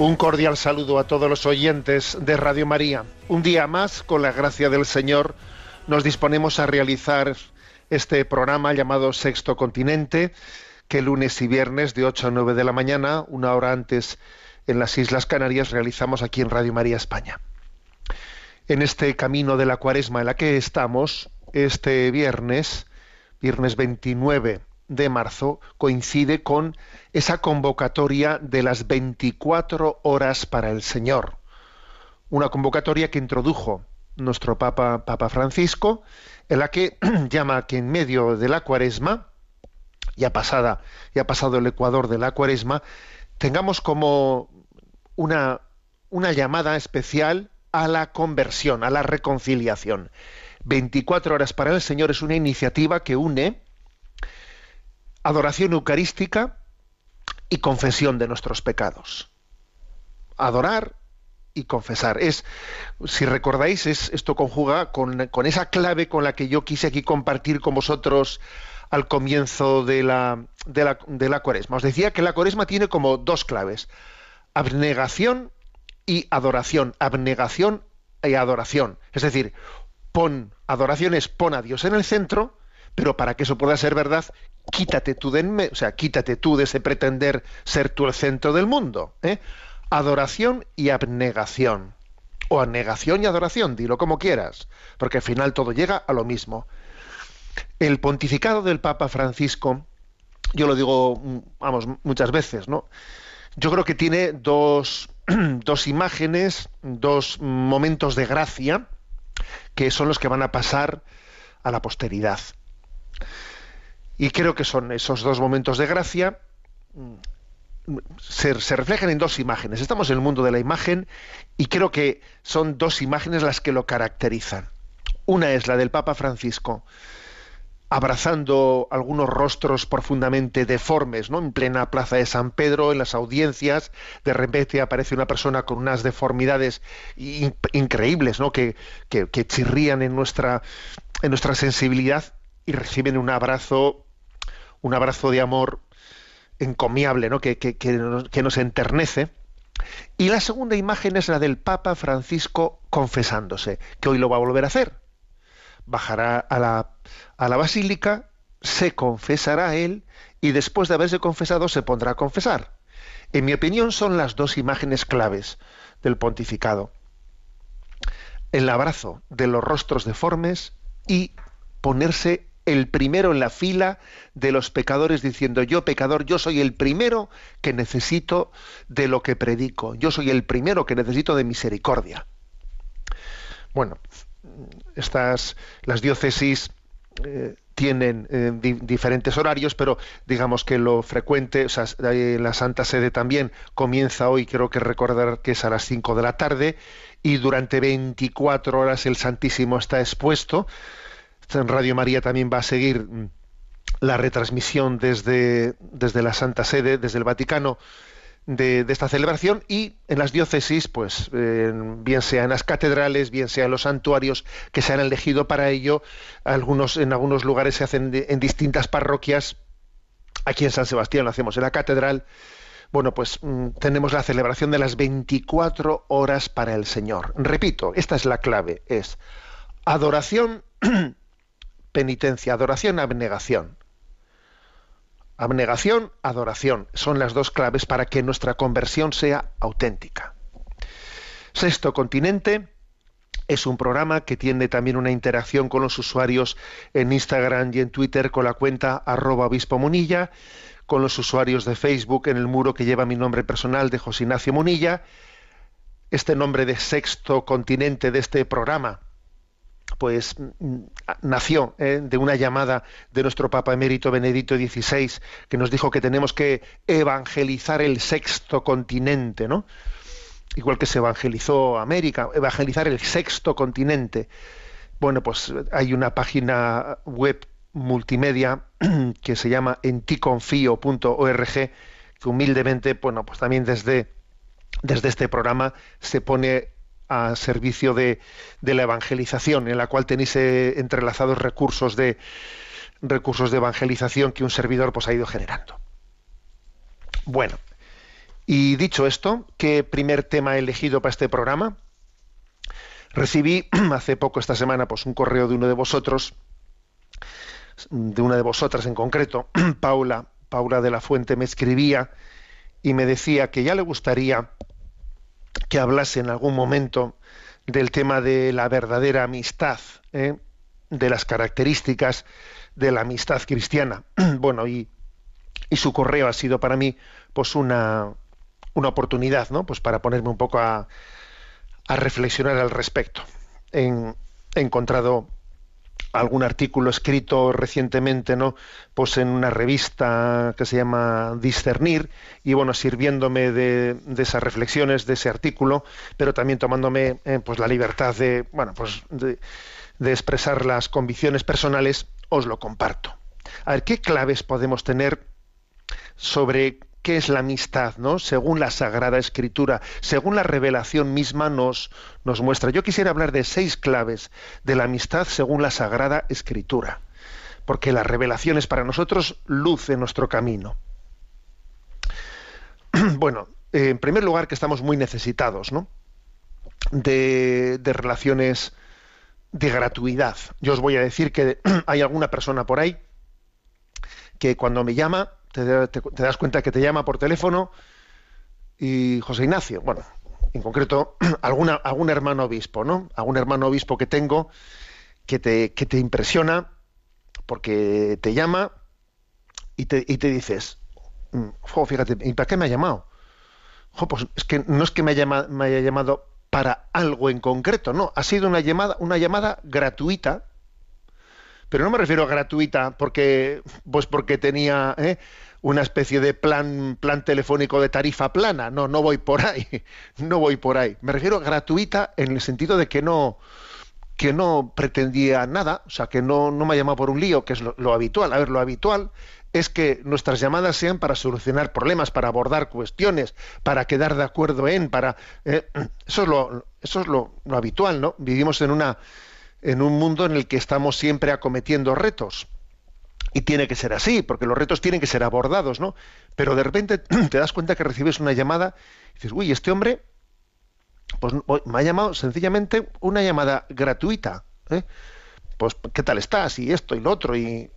Un cordial saludo a todos los oyentes de Radio María. Un día más, con la gracia del Señor, nos disponemos a realizar este programa llamado Sexto Continente, que lunes y viernes de 8 a 9 de la mañana, una hora antes en las Islas Canarias, realizamos aquí en Radio María España. En este camino de la cuaresma en la que estamos, este viernes, viernes 29 de marzo, coincide con esa convocatoria de las 24 horas para el Señor. Una convocatoria que introdujo nuestro Papa, Papa Francisco, en la que llama que en medio de la cuaresma, ya pasada, ya pasado el ecuador de la cuaresma, tengamos como una, una llamada especial a la conversión, a la reconciliación. 24 horas para el Señor es una iniciativa que une adoración eucarística y confesión de nuestros pecados. Adorar y confesar. Es, si recordáis, es, esto conjuga con, con esa clave con la que yo quise aquí compartir con vosotros al comienzo de la, de la, de la cuaresma. Os decía que la cuaresma tiene como dos claves. Abnegación y adoración. Abnegación y adoración. Es decir, pon adoración es pon a Dios en el centro, pero para que eso pueda ser verdad, quítate tú de, o sea, quítate tú de ese pretender ser tú el centro del mundo. ¿eh? Adoración y abnegación. O abnegación y adoración, dilo como quieras, porque al final todo llega a lo mismo. El pontificado del Papa Francisco, yo lo digo, mm, vamos, muchas veces, ¿no? Yo creo que tiene dos, dos imágenes, dos momentos de gracia, que son los que van a pasar a la posteridad. Y creo que son esos dos momentos de gracia, mm, se, reflejan en dos imágenes. Estamos en el mundo de la imagen y creo que son dos imágenes las que lo caracterizan. Una es la del Papa Francisco, abrazando algunos rostros profundamente deformes, ¿no? En plena plaza de San Pedro, en las audiencias, de repente aparece una persona con unas deformidades in- increíbles, ¿no? Que, que- que chirrían en nuestra, en nuestra sensibilidad y reciben un abrazo, un abrazo de amor encomiable, ¿no? Que, que- que nos, nos enternece. Y la segunda imagen es la del Papa Francisco confesándose, que hoy lo va a volver a hacer bajará a la, a la basílica, se confesará él y después de haberse confesado se pondrá a confesar. En mi opinión son las dos imágenes claves del pontificado. El abrazo de los rostros deformes y ponerse el primero en la fila de los pecadores diciendo yo pecador, yo soy el primero que necesito de lo que predico, yo soy el primero que necesito de misericordia. Bueno, estas las diócesis eh, tienen eh, di- diferentes horarios, pero digamos que lo frecuente, o sea, la Santa Sede también comienza hoy, creo que recordar que es a las 5 de la tarde, y durante 24 horas el Santísimo está expuesto. Radio María también va a seguir mm, la retransmisión desde, desde la Santa Sede, desde el Vaticano, de, esta celebración y en las diócesis, pues bien sea en las catedrales, bien sea en los santuarios que se han elegido para ello, algunos en algunos lugares se hacen en distintas parroquias. Aquí en San Sebastián lo hacemos en la catedral. Bueno, pues mm, tenemos la celebración de las 24 horas para el Señor. Repito, esta es la clave, es adoración, penitencia, adoración, abnegación. Abnegación, adoración. Son las dos claves para que nuestra conversión sea auténtica. Sexto Continente es un programa que tiene también una interacción con los usuarios en Instagram y en Twitter con la cuenta arroba obispo Munilla, con los usuarios de Facebook en el muro que lleva mi nombre personal de José Ignacio Munilla. Este nombre de Sexto Continente de este programa pues mm, nació eh, de una llamada de nuestro Papa emérito Benedicto XVI, que nos dijo que tenemos que evangelizar el sexto continente, ¿no? Igual que se evangelizó América, evangelizar el sexto continente. Bueno, pues hay una página web multimedia que se llama enticonfio.org, que humildemente, bueno, pues también desde, desde este programa se pone a servicio de, la evangelización, en la cual tenéis eh, entrelazados recursos de recursos de evangelización que un servidor pues ha ido generando. Bueno, y dicho esto, ¿qué primer tema he elegido para este programa? Recibí hace poco esta semana pues un correo de uno de vosotros, de una de vosotras en concreto, Paula, Paula de la Fuente me escribía y me decía que ya le gustaría que hablase en algún momento del tema de la verdadera amistad, ¿eh? de las características de la amistad cristiana. bueno, y, y, su correo ha sido para mí pues una, una oportunidad, ¿no? Pues para ponerme un poco a, a reflexionar al respecto. He encontrado algún artículo escrito recientemente, ¿no? Pues en una revista que se llama Discernir, y bueno, sirviéndome de, de esas reflexiones, de ese artículo, pero también tomándome eh, pues la libertad de, bueno, pues de, de expresar las convicciones personales, os lo comparto. A ver, ¿qué claves podemos tener sobre qué es la amistad, ¿no? Según la Sagrada Escritura, según la revelación misma nos, nos muestra. Yo quisiera hablar de seis claves de la amistad según la Sagrada Escritura, porque la revelación es para nosotros luz en nuestro camino. bueno, en primer lugar que estamos muy necesitados, ¿no? De, de relaciones de gratuidad. Yo os voy a decir que hay alguna persona por ahí que cuando me llama te, das cuenta que te llama por teléfono y José Ignacio, bueno, en concreto, alguna, algún hermano obispo, ¿no? Algún hermano obispo que tengo que te, que te impresiona porque te llama y te, y te dices, jo, fíjate, ¿y para qué me ha llamado? Pues es que no es que me me haya llamado para algo en concreto, no, ha sido una llamada, una llamada gratuita, pero no me refiero a gratuita porque pues porque tenía ¿eh? una especie de plan plan telefónico de tarifa plana no no voy por ahí no voy por ahí me refiero a gratuita en el sentido de que no que no pretendía nada o sea que no no me ha llamado por un lío que es lo, habitual a ver lo habitual es que nuestras llamadas sean para solucionar problemas, para abordar cuestiones, para quedar de acuerdo en, para eh, eso es lo eso es lo, lo habitual, ¿no? Vivimos en una en un mundo en el que estamos siempre acometiendo retos. Y tiene que ser así, porque los retos tienen que ser abordados, ¿no? Pero de repente te das cuenta que recibes una llamada y dices, uy, este hombre pues me ha llamado sencillamente una llamada gratuita. ¿eh? Pues, ¿qué tal estás? Y esto y lo otro, y,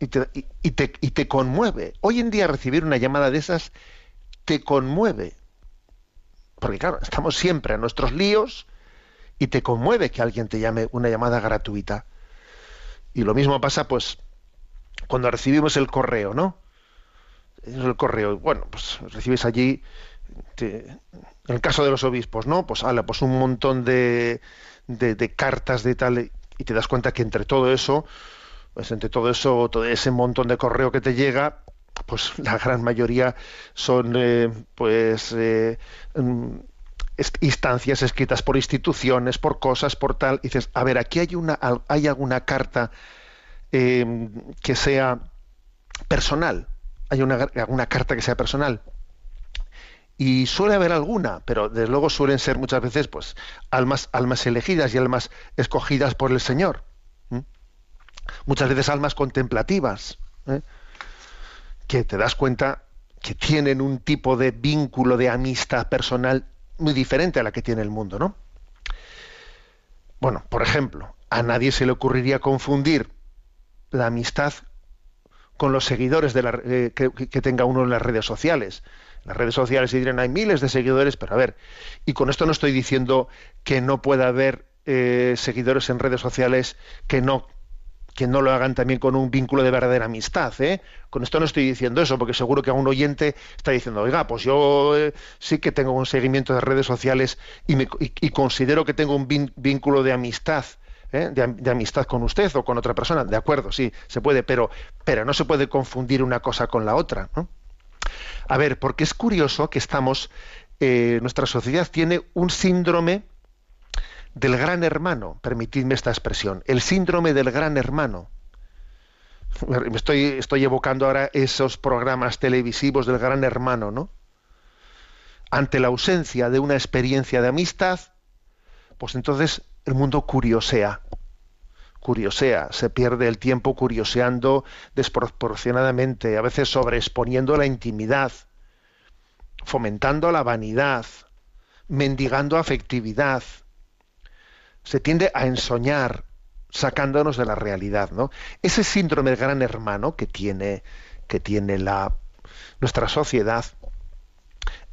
y, te, y, y, te, y te conmueve. Hoy en día recibir una llamada de esas te conmueve. Porque claro, estamos siempre a nuestros líos, y te conmueve que alguien te llame una llamada gratuita. Y lo mismo pasa, pues, cuando recibimos el correo, ¿no? El correo, bueno, pues recibes allí, te, en el caso de los obispos, ¿no? Pues, ala, pues un montón de, de, cartas de tal, y te das cuenta que entre todo eso, pues entre todo eso, todo ese montón de correo que te llega, pues la gran mayoría son, eh, pues, eh, instancias escritas por instituciones, por cosas, por tal, y dices, a ver, aquí hay una hay alguna carta eh, que sea personal, hay una, alguna carta que sea personal. y suele haber alguna, pero desde luego suelen ser muchas veces pues almas, almas elegidas y almas escogidas por el Señor. Muchas veces almas contemplativas, ¿eh? que te das cuenta que tienen un tipo de vínculo de amistad personal muy diferente a la que tiene el mundo, ¿no? Bueno, por ejemplo, a nadie se le ocurriría confundir la amistad con los seguidores de la, eh, que, tenga uno en las redes sociales. Las redes sociales se dirán hay miles de seguidores, pero a ver, y con esto no estoy diciendo que no pueda haber eh, seguidores en redes sociales que no que no lo hagan también con un vínculo de verdadera amistad. ¿eh? Con esto no estoy diciendo eso, porque seguro que a un oyente está diciendo, oiga, pues yo eh, sí que tengo un seguimiento de redes sociales y, me, y, considero que tengo un vínculo de amistad. ¿eh? De, de amistad con usted o con otra persona, de acuerdo, sí, se puede, pero, pero no se puede confundir una cosa con la otra. ¿no? A ver, porque es curioso que estamos, eh, nuestra sociedad tiene un síndrome del gran hermano, permitidme esta expresión, el síndrome del gran hermano. Estoy evocando ahora esos programas televisivos del gran hermano, ¿no? Ante la ausencia de una experiencia de amistad, pues entonces el mundo curiosea. Curiosea, se pierde el tiempo curioseando desproporcionadamente, a veces sobreexponiendo la intimidad, fomentando la vanidad, mendigando afectividad, se tiende a ensoñar, sacándonos de la realidad, ¿no? Ese síndrome del gran hermano que tiene, que tiene la, nuestra sociedad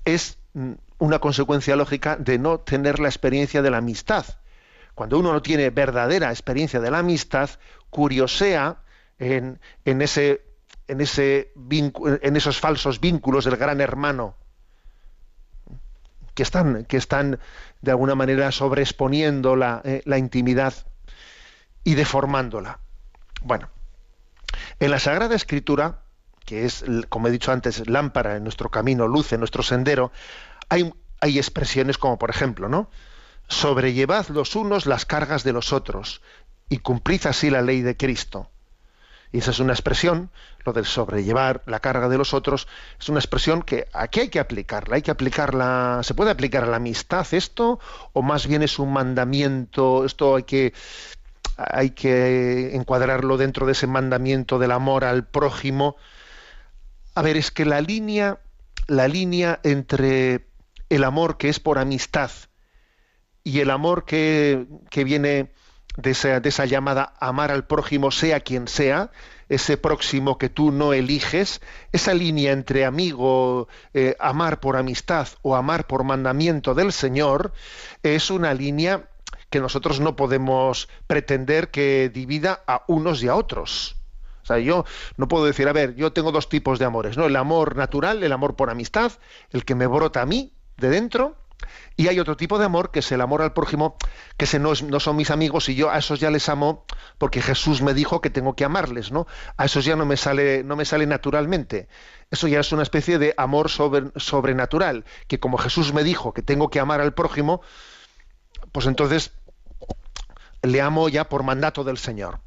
es mm, una consecuencia lógica de no tener la experiencia de la amistad. Cuando uno no tiene verdadera experiencia de la amistad, curiosea en, en ese, en, ese en esos falsos vínculos del gran hermano que están, que están de alguna manera sobreexponiendo la, eh, la intimidad y deformándola. Bueno, en la Sagrada Escritura, que es, como he dicho antes, lámpara en nuestro camino, luz en nuestro sendero, hay, hay expresiones como, por ejemplo, ¿no? Sobrellevad los unos las cargas de los otros y cumplid así la ley de Cristo. Y esa es una expresión, lo del sobrellevar la carga de los otros, es una expresión que aquí hay que aplicarla, hay que aplicarla, ¿se puede aplicar a la amistad esto? ¿O más bien es un mandamiento, esto hay que, hay que encuadrarlo dentro de ese mandamiento del amor al prójimo? A ver, es que la línea, la línea entre el amor que es por amistad y el amor que, que viene de esa, de esa llamada amar al prójimo, sea quien sea, ese próximo que tú no eliges, esa línea entre amigo, eh, amar por amistad o amar por mandamiento del Señor, es una línea que nosotros no podemos pretender que divida a unos y a otros. O sea, yo no puedo decir, a ver, yo tengo dos tipos de amores, ¿no? El amor natural, el amor por amistad, el que me brota a mí de dentro, y hay otro tipo de amor que es el amor al prójimo, que no, son mis amigos y yo a esos ya les amo porque Jesús me dijo que tengo que amarles, ¿no? A esos ya no me sale, no me sale naturalmente. Eso ya es una especie de amor sobre- sobrenatural, que como Jesús me dijo que tengo que amar al prójimo, pues entonces le amo ya por mandato del Señor,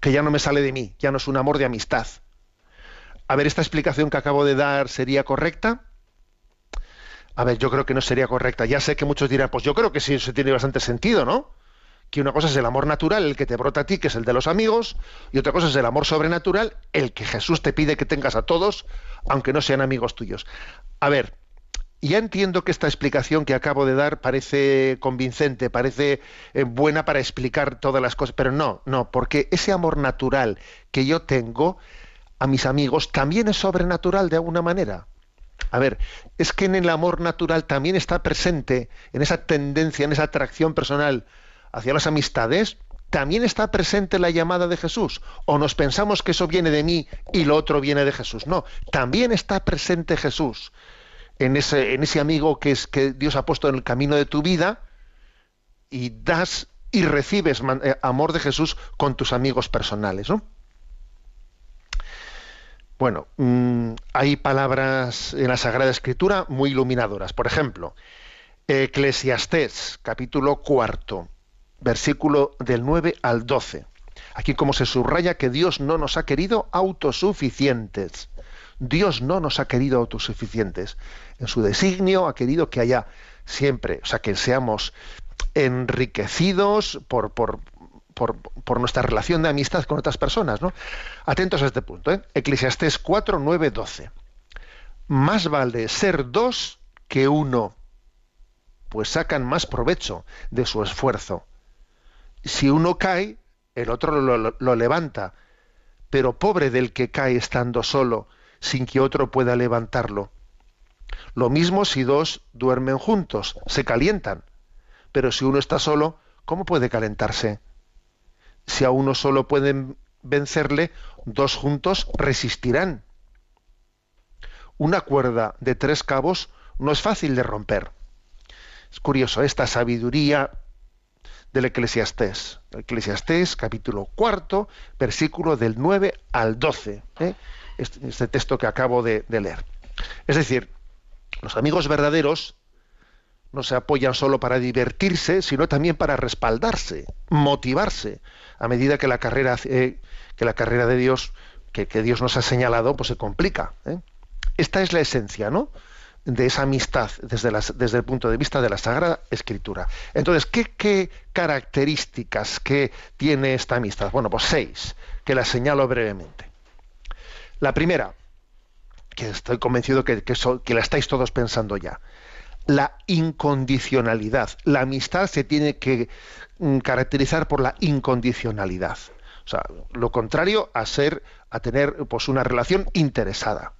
que ya no me sale de mí, ya no es un amor de amistad. A ver, esta explicación que acabo de dar sería correcta. A ver, yo creo que no sería correcta. Ya sé que muchos dirán, pues yo creo que sí, eso tiene bastante sentido, ¿no? Que una cosa es el amor natural, el que te brota a ti, que es el de los amigos, y otra cosa es el amor sobrenatural, el que Jesús te pide que tengas a todos, aunque no sean amigos tuyos. A ver, ya entiendo que esta explicación que acabo de dar parece convincente, parece eh, buena para explicar todas las cosas, pero no, no, porque ese amor natural que yo tengo a mis amigos también es sobrenatural de alguna manera. A ver, es que en el amor natural también está presente, en esa tendencia, en esa atracción personal hacia las amistades, también está presente la llamada de Jesús. O nos pensamos que eso viene de mí y lo otro viene de Jesús. No, también está presente Jesús en ese, en ese amigo que, es, que Dios ha puesto en el camino de tu vida y das y recibes eh, amor de Jesús con tus amigos personales, ¿no? Bueno, mm, hay palabras en la Sagrada Escritura muy iluminadoras. Por ejemplo, Eclesiastés, capítulo cuarto, versículo del 9 al 12. Aquí como se subraya que Dios no nos ha querido autosuficientes. Dios no nos ha querido autosuficientes. En su designio ha querido que haya siempre, o sea, que seamos enriquecidos por, por, por, nuestra relación de amistad con otras personas. ¿no? Atentos a este punto. ¿eh? Eclesiastés 4, 9, 12. Más vale ser dos que uno, pues sacan más provecho de su esfuerzo. Si uno cae, el otro lo levanta, pero pobre del que cae estando solo, sin que otro pueda levantarlo. Lo mismo si dos duermen juntos, se calientan, pero si uno está solo, ¿cómo puede calentarse? Si a uno solo pueden vencerle, dos juntos resistirán. Una cuerda de tres cabos no es fácil de romper. Es curioso esta sabiduría del Eclesiastés. Eclesiastés, capítulo cuarto, versículo del 9 al 12. ¿eh? Este, este, texto que acabo de leer. Es decir, los amigos verdaderos no se apoyan solo para divertirse, sino también para respaldarse, motivarse, a medida que la carrera, eh, que la carrera de Dios, que, Dios nos ha señalado, pues se complica. ¿eh? Esta es la esencia, ¿no? de esa amistad desde, el punto de vista de la Sagrada Escritura. Entonces, ¿qué, ¿qué, características que tiene esta amistad? Bueno, pues seis, que las señalo brevemente. La primera, que estoy convencido que la estáis todos pensando ya, la incondicionalidad. La amistad se tiene que mm, caracterizar por la incondicionalidad. O sea, lo contrario a ser, a tener pues una relación interesada.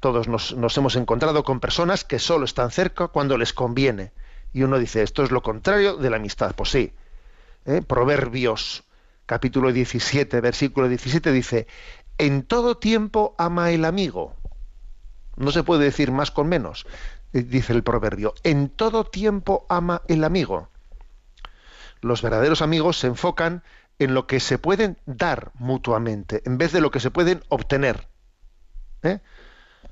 Todos nos, hemos encontrado con personas que solo están cerca cuando les conviene. Y uno dice, esto es lo contrario de la amistad. Pues sí. ¿eh? Proverbios, capítulo 17, versículo 17, dice, en todo tiempo ama el amigo no se puede decir más con menos, eh, dice el proverbio. En todo tiempo ama el amigo. Los verdaderos amigos se enfocan en lo que se pueden dar mutuamente, en vez de lo que se pueden obtener. ¿Eh?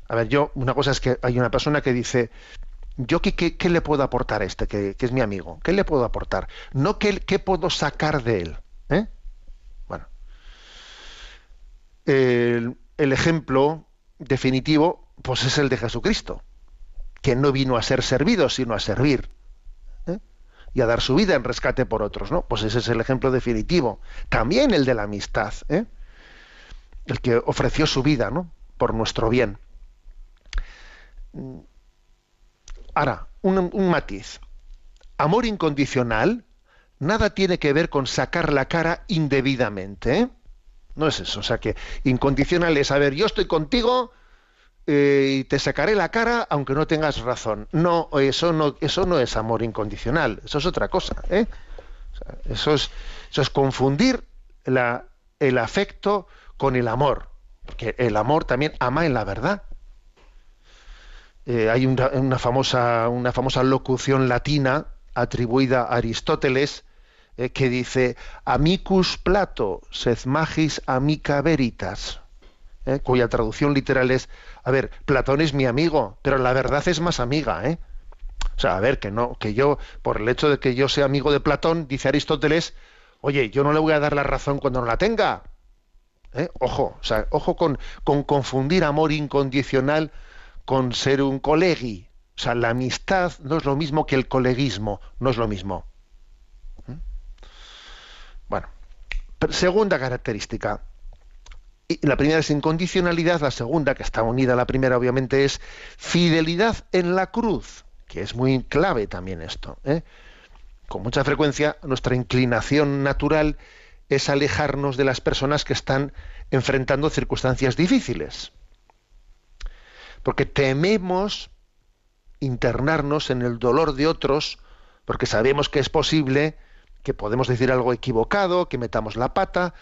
A ver, yo, una cosa es que hay una persona que dice, ¿yo qué, le puedo aportar a este, que, es mi amigo? ¿Qué le puedo aportar? No qué, puedo sacar de él. ¿Eh? Bueno. El ejemplo definitivo pues es el de Jesucristo, que no vino a ser servido, sino a servir. ¿eh? Y a dar su vida en rescate por otros, ¿no? Pues ese es el ejemplo definitivo. También el de la amistad, ¿eh? el que ofreció su vida, ¿no? Por nuestro bien. Ahora, un, matiz. Amor incondicional nada tiene que ver con sacar la cara indebidamente. ¿eh? No es eso. O sea que incondicional es, a ver, yo estoy contigo eh, y te sacaré la cara aunque no tengas razón. No, eso no, eso no es amor incondicional, eso es otra cosa. ¿eh? eso, es, eso es confundir el afecto con el amor, porque el amor también ama en la verdad. Eh, hay una, famosa, una famosa locución latina atribuida a Aristóteles que dice amicus plato sed magis amica veritas, cuya traducción literal es a ver, Platón es mi amigo, pero la verdad es más amiga, ¿eh? O sea, a ver, que no, que yo, por el hecho de que yo sea amigo de Platón, dice Aristóteles, oye, yo no le voy a dar la razón cuando no la tenga. ¿Eh? Ojo, ojo con, con confundir amor incondicional con ser un colegi. O sea, la amistad no es lo mismo que el coleguismo, no es lo mismo. ¿Mm? Bueno, segunda característica, la primera es incondicionalidad, la segunda, que está unida a la primera, obviamente, es fidelidad en la cruz, que es muy clave también esto. ¿eh? Con mucha frecuencia, nuestra inclinación natural es alejarnos de las personas que están enfrentando circunstancias difíciles. Porque tememos internarnos en el dolor de otros, porque sabemos que es posible que podemos decir algo equivocado, que metamos la pata,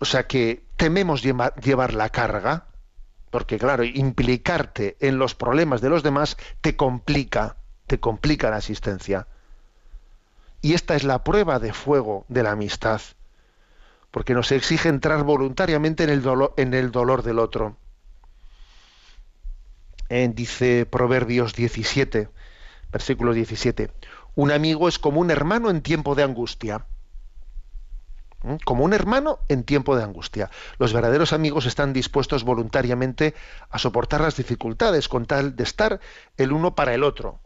o sea que tememos llevar la carga, porque claro, implicarte en los problemas de los demás te complica, te complica la asistencia. Y esta es la prueba de fuego de la amistad, porque nos exige entrar voluntariamente en el dolor, del otro. En, dice Proverbios 17, versículo 17, un amigo es como un hermano en tiempo de angustia. Como un hermano en tiempo de angustia. Los verdaderos amigos están dispuestos voluntariamente a soportar las dificultades con tal de estar el uno para el otro.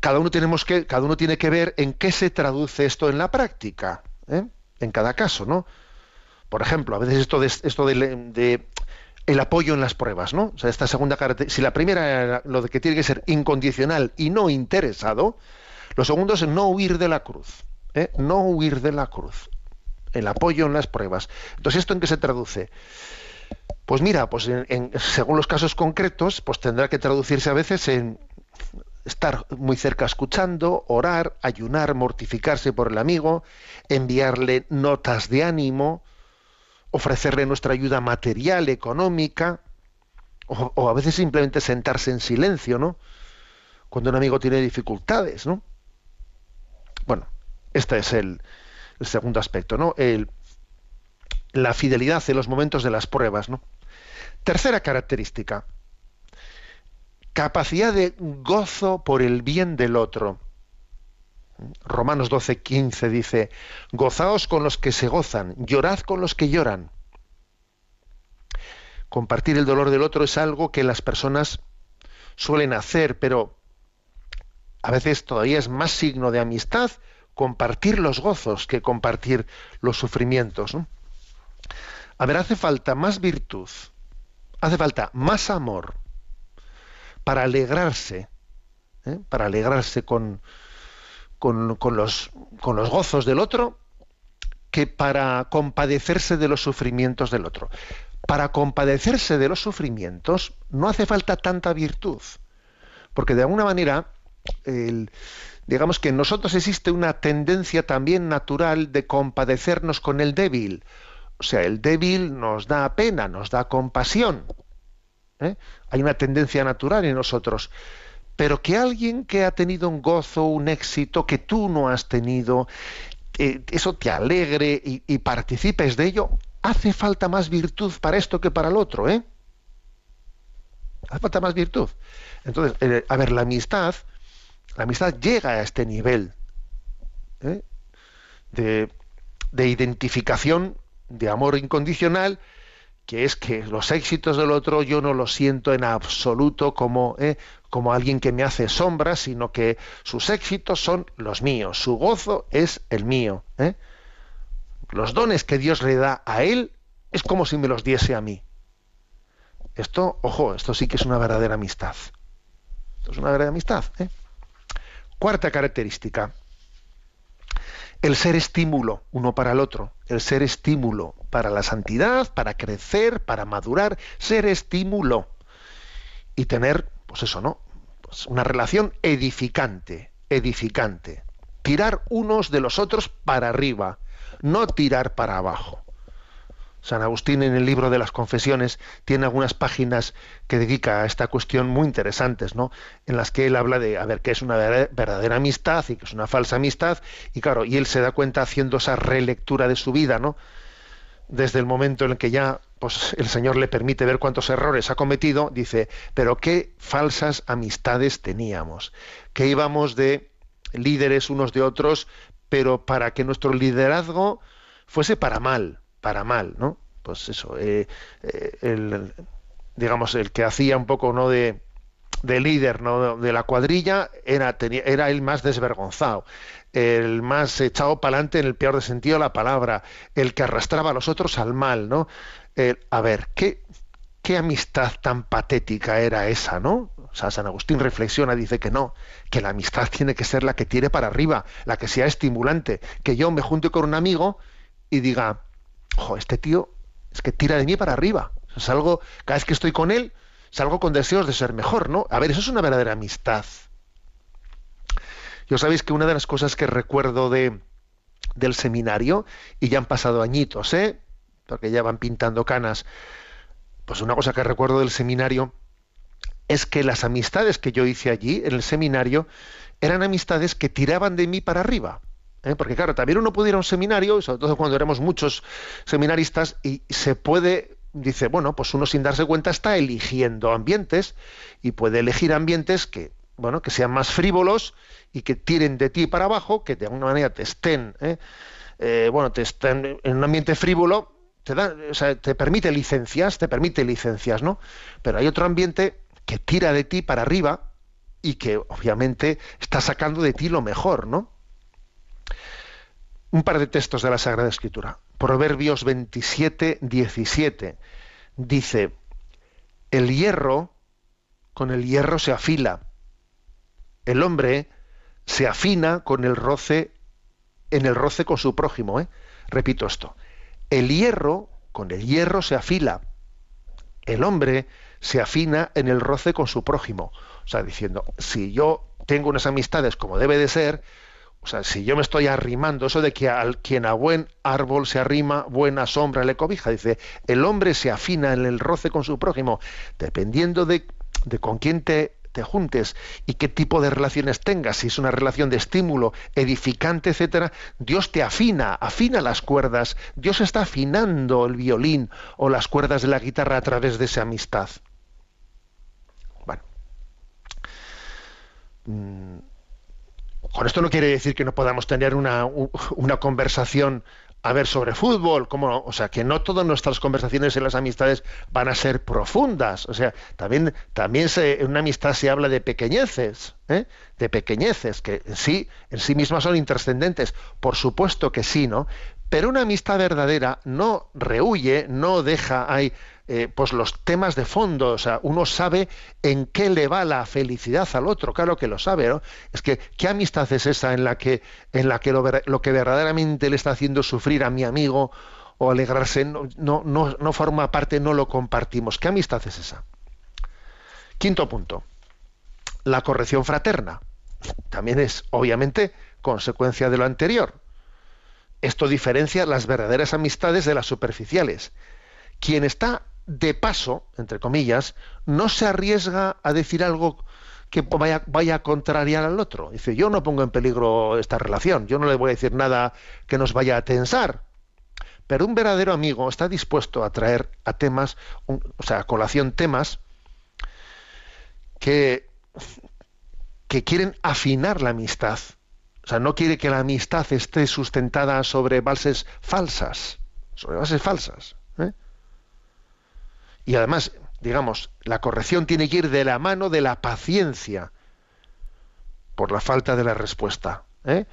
Cada uno, tenemos que, cada uno tiene que ver en qué se traduce esto en la práctica, ¿eh? en cada caso, ¿no? Por ejemplo, a veces esto de, esto de, el apoyo en las pruebas, ¿no? O sea, esta segunda si la primera era lo de que tiene que ser incondicional y no interesado, lo segundo es no huir de la cruz, ¿eh? no huir de la cruz, el apoyo en las pruebas. Entonces, ¿esto en qué se traduce? Pues mira, pues en- según los casos concretos, pues tendrá que traducirse a veces en estar muy cerca escuchando, orar, ayunar, mortificarse por el amigo, enviarle notas de ánimo, ofrecerle nuestra ayuda material, económica, o a veces simplemente sentarse en silencio, ¿no? Cuando un amigo tiene dificultades, ¿no? Bueno, este es el, el segundo aspecto, ¿no? El- la fidelidad en los momentos de las pruebas, ¿no? Tercera característica, capacidad de gozo por el bien del otro. Romanos 12, 15 dice, gozaos con los que se gozan, llorad con los que lloran. Compartir el dolor del otro es algo que las personas suelen hacer, pero a veces todavía es más signo de amistad compartir los gozos que compartir los sufrimientos. A ver, hace falta más virtud, hace falta más amor para alegrarse, ¿eh? para alegrarse con, con, con los, con los gozos del otro que para compadecerse de los sufrimientos del otro. Para compadecerse de los sufrimientos no hace falta tanta virtud, porque de alguna manera, el- digamos que en nosotros existe una tendencia también natural de compadecernos con el débil. O sea, el débil nos da pena, nos da compasión. ¿eh? Hay una tendencia natural en nosotros. Pero que alguien que ha tenido un gozo, un éxito que tú no has tenido, eh, eso te alegre y, participes de ello, hace falta más virtud para esto que para el otro, ¿eh? Hace falta más virtud. Entonces, eh, a ver, la amistad, la amistad llega a este nivel ¿eh? de, de identificación, de amor incondicional, que es que los éxitos del otro yo no los siento en absoluto como, ¿eh? como alguien que me hace sombra, sino que sus éxitos son los míos, su gozo es el mío. ¿eh? Los dones que Dios le da a él es como si me los diese a mí. Esto, ojo, esto sí que es una verdadera amistad. Esto es una verdadera amistad. ¿eh? Cuarta característica, el ser estímulo uno para el otro, el ser estímulo para la santidad, para crecer, para madurar, ser estímulo y tener, pues eso, ¿no? Pues una relación edificante, edificante. Tirar unos de los otros para arriba, no tirar para abajo. San Agustín en el libro de las confesiones tiene algunas páginas que dedica a esta cuestión muy interesantes, ¿no? En las que él habla de, a ver, qué es una ver- verdadera amistad y qué es una falsa amistad, y claro, y él se da cuenta haciendo esa relectura de su vida, ¿no? Desde el momento en el que ya pues, el Señor le permite ver cuántos errores ha cometido, dice, pero qué falsas amistades teníamos, que íbamos de líderes unos de otros, pero para que nuestro liderazgo fuese para mal, para mal, ¿no? Pues eso, eh, eh, el, digamos, el que hacía un poco, ¿no? De, de líder, ¿no? De la cuadrilla era, tenía, era el más desvergonzado, el más echado para adelante en el peor sentido de la palabra, el que arrastraba a los otros al mal, ¿no? El- a ver, ¿qué, qué amistad tan patética era esa, ¿no? O sea, San Agustín reflexiona, dice que no, que la amistad tiene que ser la que tire para arriba, la que sea estimulante, que yo me junte con un amigo y diga, ojo, este tío es que tira de mí para arriba. Salgo, cada vez que estoy con él, salgo con deseos de ser mejor, ¿no? A ver, eso es una verdadera amistad. Yo sabéis que una de las cosas que recuerdo de, del seminario, y ya han pasado añitos, ¿eh? Porque ya van pintando canas. Pues una cosa que recuerdo del seminario es que las amistades que yo hice allí, en el seminario, eran amistades que tiraban de mí para arriba. ¿Eh? Porque claro, también uno puede ir a un seminario, sobre todo cuando éramos muchos seminaristas, y se puede, dice, bueno, pues uno sin darse cuenta está eligiendo ambientes y puede elegir ambientes que bueno, que sean más frívolos y que tiren de ti para abajo, que de alguna manera te estén, ¿eh? Eh, bueno, te estén en un ambiente frívolo, te, da, o sea, te permite licencias, te permite licencias, ¿no? Pero hay otro ambiente que tira de ti para arriba y que obviamente está sacando de ti lo mejor, ¿no? Un par de textos de la Sagrada Escritura. Proverbios 27, 17. Dice, el hierro, con el hierro se afila. El hombre se afina con el roce, en el roce con su prójimo. ¿eh? Repito esto. El hierro, con el hierro se afila. El hombre se afina en el roce con su prójimo. O sea, diciendo, si yo tengo unas amistades como debe de ser, o sea, si yo me estoy arrimando, eso de que al quien a buen árbol se arrima, buena sombra le cobija, dice, el hombre se afina en el roce con su prójimo, dependiendo de, con quién te, te juntes y qué tipo de relaciones tengas, si es una relación de estímulo, edificante, etcétera, Dios te afina, afina las cuerdas, Dios está afinando el violín o las cuerdas de la guitarra a través de esa amistad. Bueno. Mm, con esto no quiere decir que no podamos tener una, una conversación a ver sobre fútbol, como, o sea, que no todas nuestras conversaciones en las amistades van a ser profundas. O sea, también, también se, en una amistad se habla de pequeñeces, ¿eh? de pequeñeces, que en sí, en sí mismas son intrascendentes. Por supuesto que sí, ¿no? Pero una amistad verdadera no rehuye, no deja ahí eh, pues los temas de fondo, o sea, uno sabe en qué le va la felicidad al otro, claro que lo sabe, ¿no? Es que, ¿qué amistad es esa en la que, en la que lo, que verdaderamente le está haciendo sufrir a mi amigo o alegrarse no, no, no, no forma parte, no lo compartimos? ¿Qué amistad es esa? Quinto punto, la corrección fraterna. También es, obviamente, consecuencia de lo anterior. Esto diferencia las verdaderas amistades de las superficiales. Quien está de paso, entre comillas, no se arriesga a decir algo que vaya, a contrariar al otro. Dice, yo no pongo en peligro esta relación, yo no le voy a decir nada que nos vaya a tensar. Pero un verdadero amigo está dispuesto a traer a temas, o sea, a colación temas que, que quieren afinar la amistad. O sea, no quiere que la amistad esté sustentada sobre bases falsas, sobre bases falsas. ¿eh? Y además, digamos, la corrección tiene que ir de la mano de la paciencia por la falta de la respuesta. ¿eh?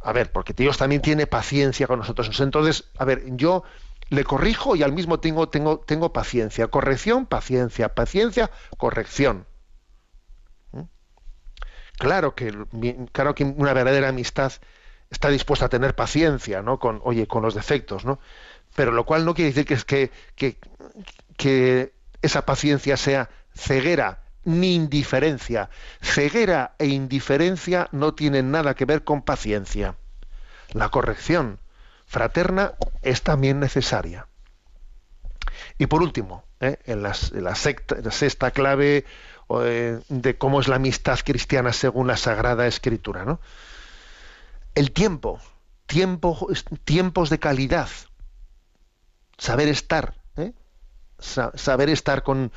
A ver, porque Dios también tiene paciencia con nosotros. Entonces, a ver, yo le corrijo y al mismo tengo, tengo, tengo paciencia. Corrección, paciencia. Paciencia, corrección. Claro que, claro que una verdadera amistad está dispuesta a tener paciencia, ¿no? Con, oye, con los defectos, ¿no? Pero lo cual no quiere decir que es que, que, que esa paciencia sea ceguera ni indiferencia. Ceguera e indiferencia no tienen nada que ver con paciencia. La corrección fraterna es también necesaria. Y por último, ¿eh? en, las, en la, sexta clave de cómo es la amistad cristiana según la Sagrada Escritura, ¿no? El tiempo, tiempo, tiempos de calidad, saber estar, saber estar con,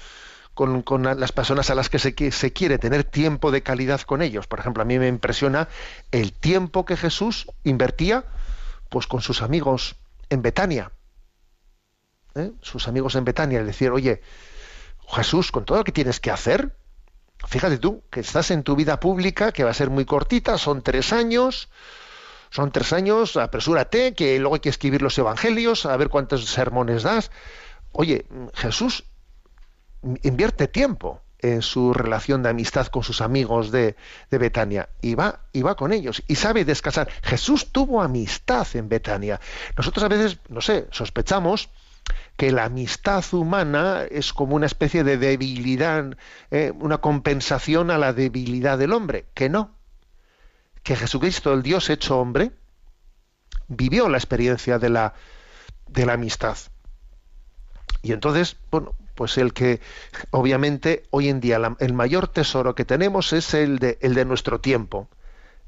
con, con, las personas a las que se, se, quiere, tener tiempo de calidad con ellos. Por ejemplo, a mí me impresiona el tiempo que Jesús invertía pues con sus amigos en Betania. ¿Eh? Sus amigos en Betania, es decir, oye, Jesús, con todo lo que tienes que hacer, fíjate tú, que estás en tu vida pública, que va a ser muy cortita, son tres años, son tres años, apresúrate, que luego hay que escribir los evangelios, a ver cuántos sermones das. Oye, Jesús invierte tiempo en su relación de amistad con sus amigos de, de, Betania y va, y va con ellos y sabe descansar. Jesús tuvo amistad en Betania. Nosotros a veces, no sé, sospechamos que la amistad humana es como una especie de debilidad, eh, una compensación a la debilidad del hombre, que no. Que Jesucristo, el Dios hecho hombre, vivió la experiencia de la, de la amistad. Y entonces, bueno, pues el que obviamente hoy en día el mayor tesoro que tenemos es el de, el de nuestro tiempo.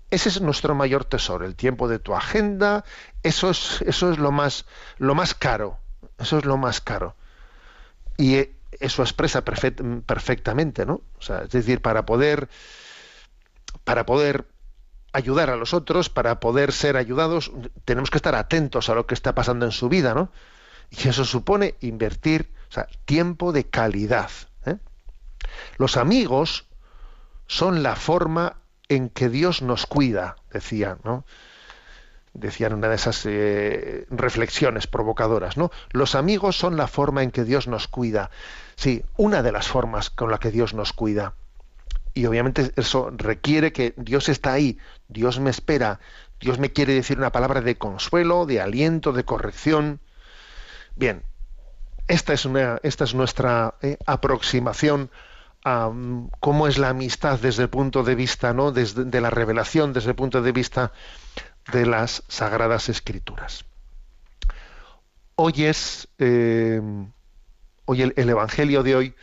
Ese es nuestro mayor tesoro, el tiempo de tu agenda, eso es, eso es lo, más, lo más caro, eso es lo más caro. Y eso expresa perfect, perfectamente, ¿no? O sea, es decir, para poder para poder ayudar a los otros, para poder ser ayudados, tenemos que estar atentos a lo que está pasando en su vida, ¿no? Y eso supone invertir tiempo de calidad. ¿eh? Los amigos son la forma en que Dios nos cuida, decían, ¿no? Decían una de esas eh, reflexiones provocadoras, ¿no? Los amigos son la forma en que Dios nos cuida. Sí, una de las formas con la que Dios nos cuida. Y obviamente eso requiere que Dios está ahí, Dios me espera, Dios me quiere decir una palabra de consuelo, de aliento, de corrección. Bien, esta es, nuestra eh, aproximación a um, cómo es la amistad desde el punto de vista ¿no? desde, de la revelación, desde el punto de vista de las sagradas escrituras. Hoy es eh, hoy el, evangelio de hoy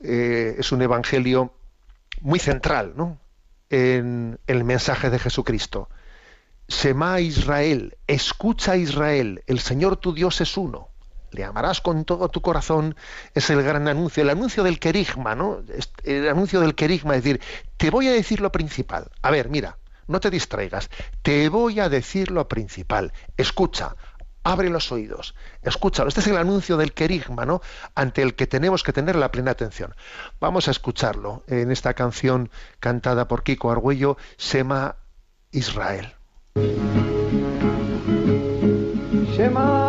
eh, es un evangelio muy central ¿no? en el mensaje de Jesucristo. Sema Israel, escucha Israel, el Señor tu Dios es uno. Le amarás con todo tu corazón, es el gran anuncio, el anuncio del querigma, ¿no? El anuncio del querigma, es decir, te voy a decir lo principal. A ver, mira, no te distraigas, te voy a decir lo principal. Escucha, abre los oídos, escúchalo. Este es el anuncio del querigma, ¿no? Ante el que tenemos que tener la plena atención. Vamos a escucharlo en esta canción cantada por Kiko Argüello, Sema Israel. Shema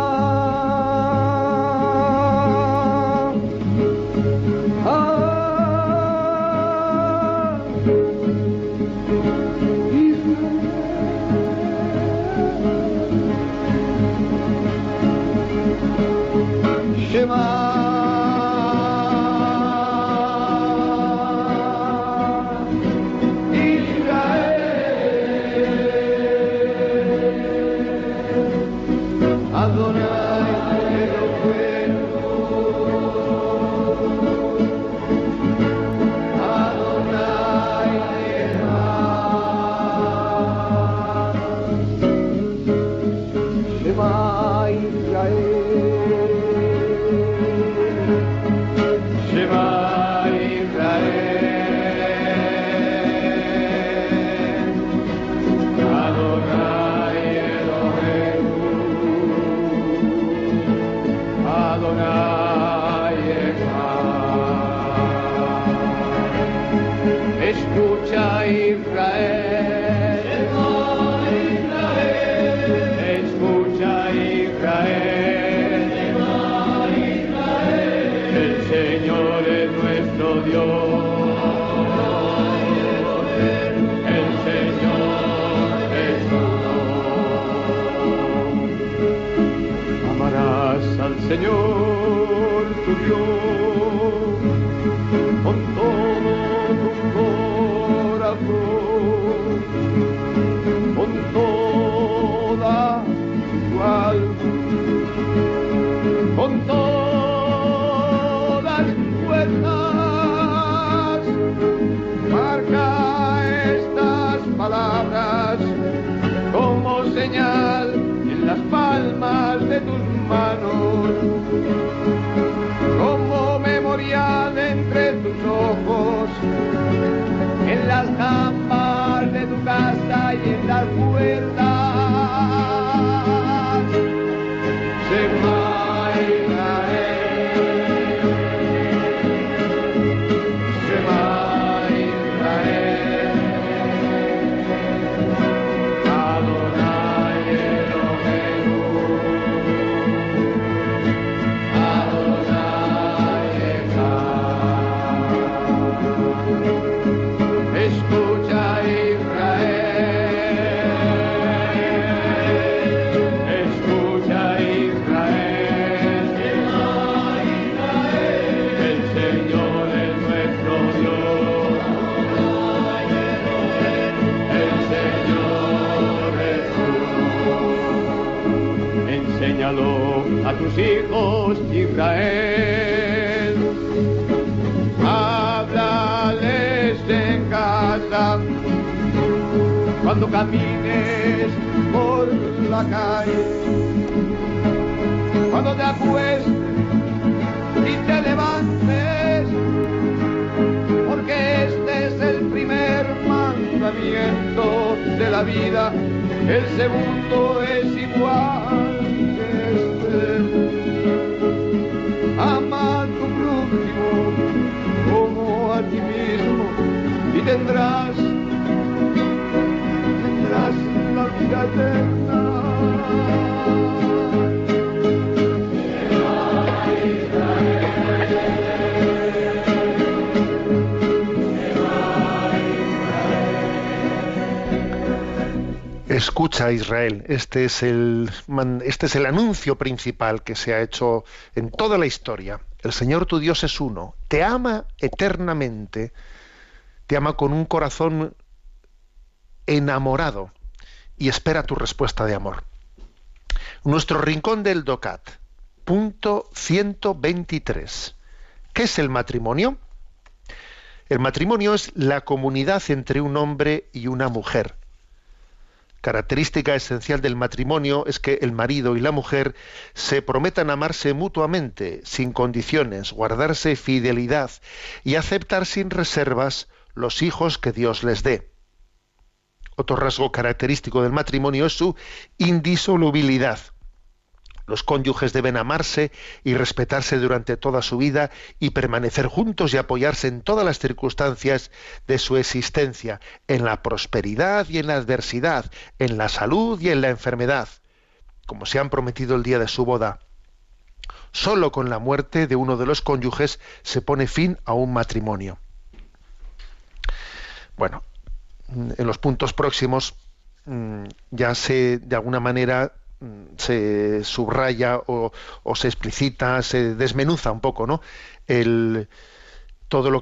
Señor tu Dios. away. sus hijos Israel. Háblales de casa cuando camines por la calle, cuando te acuestes y te levantes, porque este es el primer mandamiento de la vida, el segundo es igual. Tendrás, la vida eterna. Escucha Israel, este es el este es el anuncio principal que se ha hecho en toda la historia. El Señor tu Dios es uno, te ama eternamente, te ama con un corazón enamorado y espera tu respuesta de amor. Nuestro rincón del DOCAT, punto 123. ¿Qué es el matrimonio? El matrimonio es la comunidad entre un hombre y una mujer. Característica esencial del matrimonio es que el marido y la mujer se prometan amarse mutuamente, sin condiciones, guardarse fidelidad y aceptar sin reservas los hijos que Dios les dé. Otro rasgo característico del matrimonio es su indisolubilidad. Los cónyuges deben amarse y respetarse durante toda su vida y permanecer juntos y apoyarse en todas las circunstancias de su existencia, en la prosperidad y en la adversidad, en la salud y en la enfermedad, como se han prometido el día de su boda. Solo con la muerte de uno de los cónyuges se pone fin a un matrimonio. Bueno, en los puntos próximos mm, ya se, de alguna manera, mm, se subraya o, se explicita, se desmenuza un poco, ¿no? El, todo lo,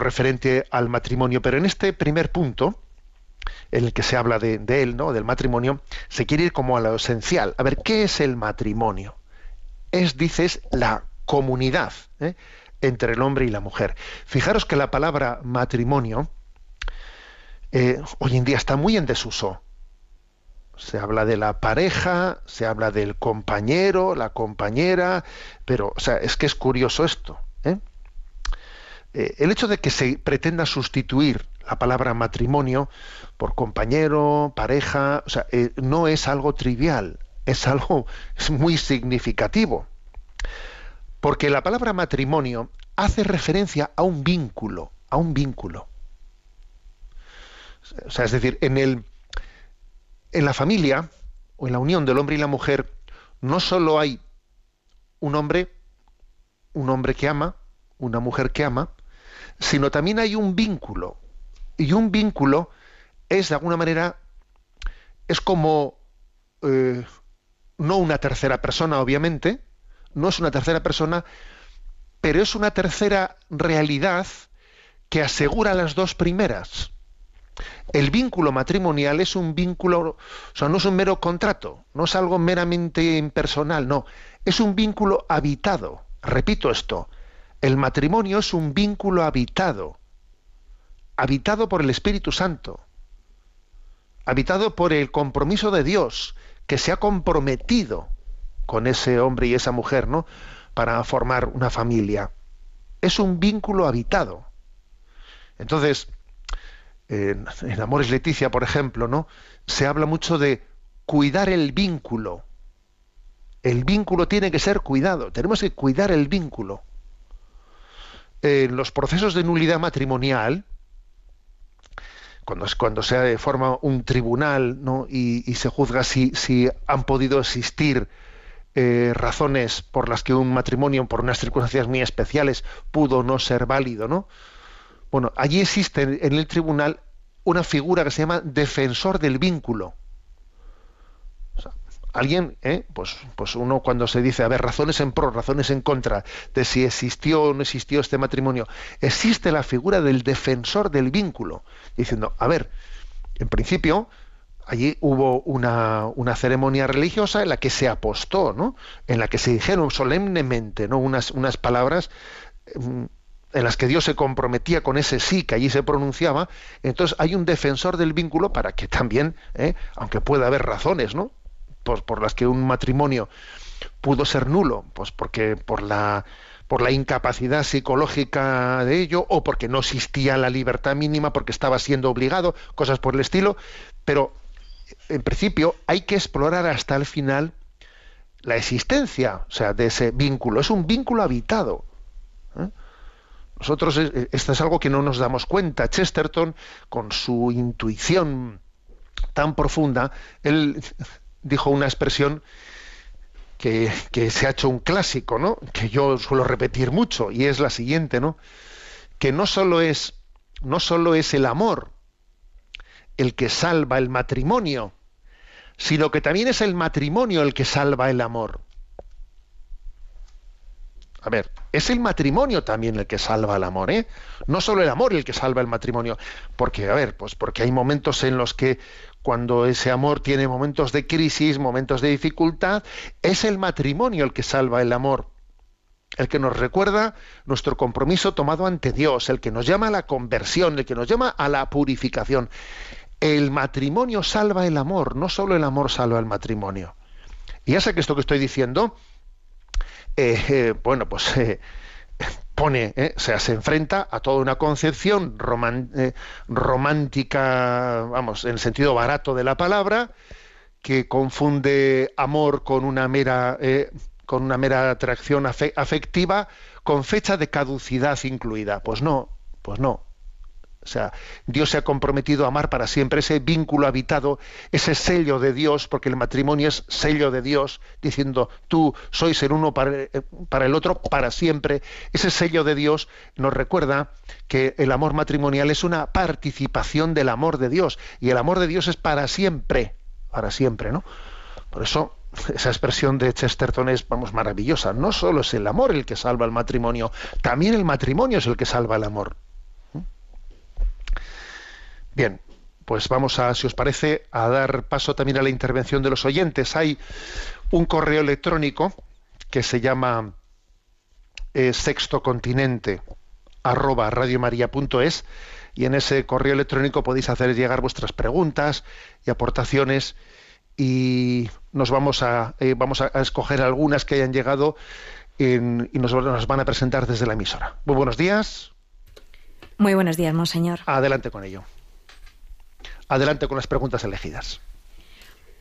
referente al matrimonio. Pero en este primer punto, en el que se habla de, de él, ¿no? Del matrimonio, se quiere ir como a lo esencial. A ver, ¿qué es el matrimonio? Es, dices, la comunidad ¿eh? entre el hombre y la mujer. Fijaros que la palabra matrimonio eh, hoy en día está muy en desuso. Se habla de la pareja, se habla del compañero, la compañera, pero o sea, es que es curioso esto. ¿eh? Eh, el hecho de que se pretenda sustituir la palabra matrimonio por compañero, pareja, o sea, eh, no es algo trivial, es algo es muy significativo. Porque la palabra matrimonio hace referencia a un vínculo, a un vínculo. O sea, es decir, en, el, en la familia o en la unión del hombre y la mujer no solo hay un hombre, un hombre que ama, una mujer que ama, sino también hay un vínculo. Y un vínculo es de alguna manera, es como eh, no una tercera persona, obviamente, no es una tercera persona, pero es una tercera realidad que asegura las dos primeras. El vínculo matrimonial es un vínculo, o sea, no es un mero contrato, no es algo meramente impersonal, no, es un vínculo habitado. Repito esto, el matrimonio es un vínculo habitado, habitado por el Espíritu Santo, habitado por el compromiso de Dios, que se ha comprometido con ese hombre y esa mujer, ¿no? Para formar una familia. Es un vínculo habitado. Entonces, en, Amores Leticia, por ejemplo, ¿no? Se habla mucho de cuidar el vínculo. El vínculo tiene que ser cuidado. Tenemos que cuidar el vínculo. En los procesos de nulidad matrimonial, cuando, cuando se forma un tribunal ¿no? y, se juzga si, si han podido existir eh, razones por las que un matrimonio, por unas circunstancias muy especiales, pudo no ser válido, ¿no? Bueno, allí existe en el tribunal una figura que se llama defensor del vínculo. O sea, alguien, ¿eh? pues, pues uno cuando se dice, a ver, razones en pro, razones en contra de si existió o no existió este matrimonio, existe la figura del defensor del vínculo, diciendo, a ver, en principio, allí hubo una, una, ceremonia religiosa en la que se apostó, ¿no? En la que se dijeron solemnemente, ¿no? Unas, unas palabras en las que Dios se comprometía con ese sí que allí se pronunciaba. Entonces hay un defensor del vínculo para que también, ¿eh? aunque pueda haber razones, ¿no? Por, por las que un matrimonio pudo ser nulo, pues porque por la por la incapacidad psicológica de ello o porque no existía la libertad mínima porque estaba siendo obligado, cosas por el estilo, pero en principio hay que explorar hasta el final la existencia, o sea, de ese vínculo. Es un vínculo habitado. Nosotros, eh, esto es algo que no nos damos cuenta. Chesterton, con su intuición tan profunda, él dijo una expresión que, que, se ha hecho un clásico, ¿no? Que yo suelo repetir mucho, y es la siguiente, ¿no? Que no solo es, no solo es el amor el que salva el matrimonio, sino que también es el matrimonio el que salva el amor. A ver, es el matrimonio también el que salva el amor, ¿eh? No solo el amor el que salva el matrimonio, porque a ver, pues porque hay momentos en los que cuando ese amor tiene momentos de crisis, momentos de dificultad, es el matrimonio el que salva el amor, el que nos recuerda nuestro compromiso tomado ante Dios, el que nos llama a la conversión, el que nos llama a la purificación. El matrimonio salva el amor, no solo el amor salva el matrimonio. Y ya sé que esto que estoy diciendo, eh, eh, bueno, pues eh, pone, sea, se enfrenta a toda una concepción romántica, vamos, en el sentido barato de la palabra, que confunde amor con una mera, con una mera atracción afectiva, con fecha de caducidad incluida. Pues no, pues no. O sea, Dios se ha comprometido a amar para siempre ese vínculo habitado, ese sello de Dios, porque el matrimonio es sello de Dios, diciendo tú sois el uno para, para, el otro para siempre. Ese sello de Dios nos recuerda que el amor matrimonial es una participación del amor de Dios y el amor de Dios es para siempre, para siempre, ¿no? Por eso esa expresión de Chesterton es, vamos, maravillosa. No solo es el amor el que salva el matrimonio, también el matrimonio es el que salva el amor. Bien, pues vamos a, si os parece, a dar paso también a la intervención de los oyentes. Hay un correo electrónico que se llama eh, sextocontinente arroba radiomaria.es y en ese correo electrónico podéis hacer llegar vuestras preguntas y aportaciones y nos vamos a, eh, vamos a, escoger algunas que hayan llegado en, y nos, nos van a presentar desde la emisora. Muy buenos días. Muy buenos días, monseñor. Adelante con ello. Adelante con las preguntas elegidas.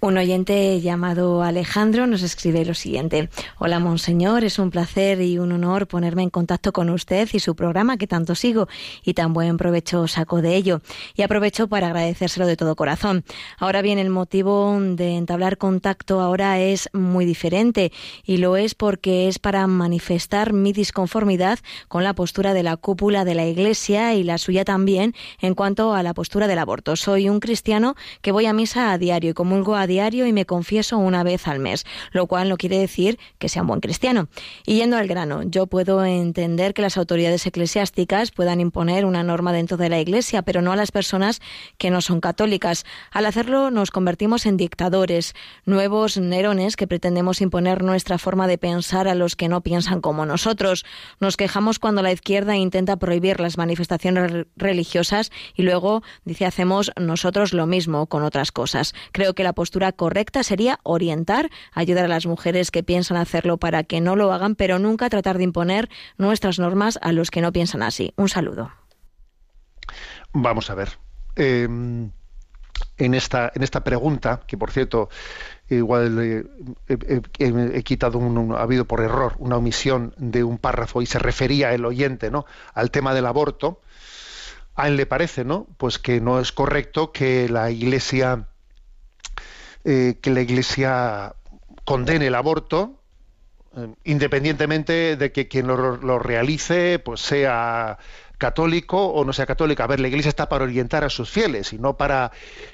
Un oyente llamado Alejandro nos escribe lo siguiente. Hola, Monseñor, es un placer y un honor ponerme en contacto con usted y su programa que tanto sigo y tan buen provecho saco de ello. Y aprovecho para agradecérselo de todo corazón. Ahora bien, el motivo de entablar contacto ahora es muy diferente y lo es porque es para manifestar mi disconformidad con la postura de la cúpula de la Iglesia y la suya también en cuanto a la postura del aborto. Soy un cristiano que voy a misa a diario y comulgo a diario y me confieso una vez al mes, lo cual no quiere decir que sea un buen cristiano. Y yendo al grano, yo puedo entender que las autoridades eclesiásticas puedan imponer una norma dentro de la Iglesia, pero no a las personas que no son católicas. Al hacerlo nos convertimos en dictadores, nuevos Nerones que pretendemos imponer nuestra forma de pensar a los que no piensan como nosotros. Nos quejamos cuando la izquierda intenta prohibir las manifestaciones religiosas y luego dice hacemos nosotros lo mismo con otras cosas. Creo que la postura correcta sería orientar, ayudar a las mujeres que piensan hacerlo para que no lo hagan, pero nunca tratar de imponer nuestras normas a los que no piensan así. Un saludo. Vamos a ver. Eh, en esta, en esta pregunta, que por cierto, igual eh, he, quitado un, ha habido por error una omisión de un párrafo y se refería el oyente ¿no? al tema del aborto. A él le parece, ¿no? Pues que no es correcto que la Iglesia eh, que la Iglesia condene el aborto, eh, independientemente de que quien lo, realice pues sea católico o no sea católico. A ver, la Iglesia está para orientar a sus fieles y no para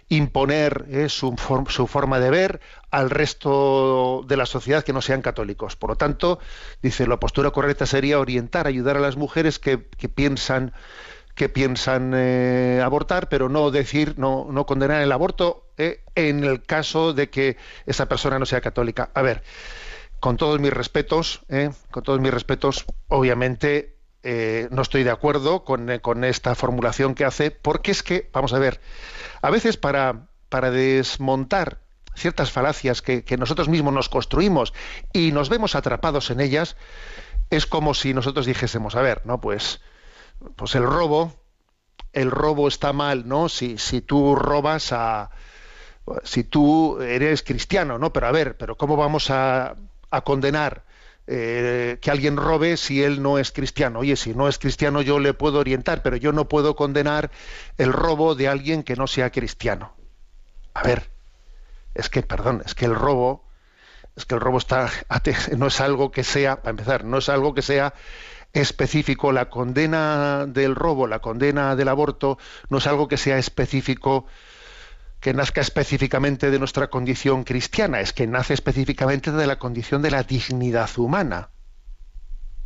imponer eh, su, su, forma de ver al resto de la sociedad que no sean católicos. Por lo tanto, dice, la postura correcta sería orientar, ayudar a las mujeres que, que piensan que piensan eh, abortar, pero no decir, no, no condenar el aborto eh, en el caso de que esa persona no sea católica. A ver, con todos mis respetos, eh, con todos mis respetos, obviamente no estoy de acuerdo con, con, esta formulación que hace, porque es que, vamos a ver, a veces para, para desmontar ciertas falacias que, que nosotros mismos nos construimos y nos vemos atrapados en ellas, es como si nosotros dijésemos, a ver, ¿no? Pues, pues el robo, el robo está mal, ¿no? Si, si tú robas a, si tú eres cristiano, ¿no? Pero a ver, pero ¿cómo vamos a, a condenar eh, que alguien robe si él no es cristiano? Oye, si no es cristiano yo le puedo orientar, pero yo no puedo condenar el robo de alguien que no sea cristiano. A ver, es que, perdón, es que el robo, es que el robo está, no es algo que sea, para empezar, no es algo que sea específico, la condena del robo, la condena del aborto, no es algo que sea específico que nazca específicamente de nuestra condición cristiana, es que nace específicamente de la condición de la dignidad humana.